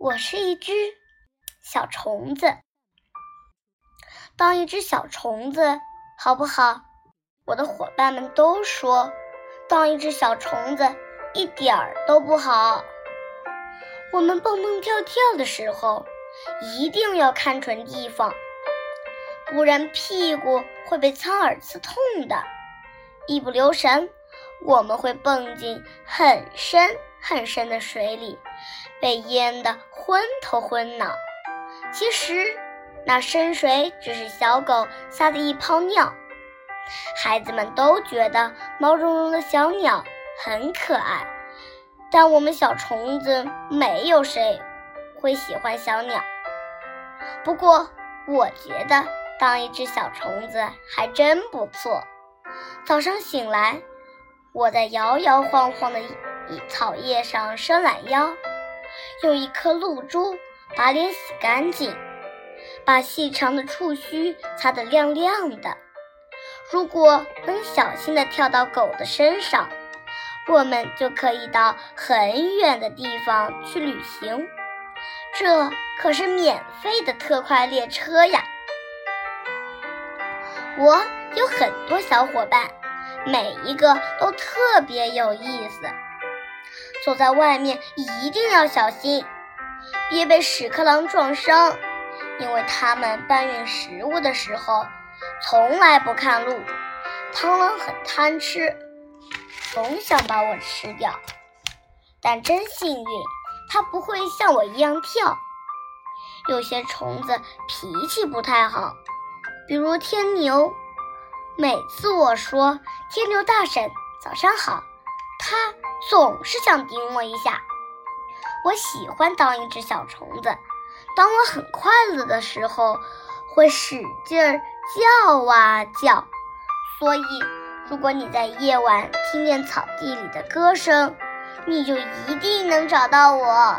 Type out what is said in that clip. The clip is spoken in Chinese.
我是一只小虫子，当一只小虫子好不好？我的伙伴们都说，当一只小虫子一点儿都不好。我们蹦蹦跳跳的时候，一定要看准地方，不然屁股会被苍耳刺痛的。一不留神，我们会蹦进很深很深的水里。被淹得昏头昏脑，其实那深水只是小狗撒的一泡尿。孩子们都觉得毛茸茸的小鸟很可爱，但我们小虫子没有谁会喜欢小鸟。不过，我觉得当一只小虫子还真不错。早上醒来，我在摇摇晃晃的草叶上伸懒腰。用一颗露珠把脸洗干净，把细长的触须擦得亮亮的。如果能小心地跳到狗的身上，我们就可以到很远的地方去旅行。这可是免费的特快列车呀！我有很多小伙伴，每一个都特别有意思。走在外面一定要小心，别被屎壳郎撞伤，因为他们搬运食物的时候从来不看路。螳螂很贪吃，总想把我吃掉，但真幸运，它不会像我一样跳。有些虫子脾气不太好，比如天牛。每次我说“天牛大婶，早上好”，它。总是想顶我一下。我喜欢当一只小虫子，当我很快乐的时候，会使劲儿叫啊叫。所以，如果你在夜晚听见草地里的歌声，你就一定能找到我。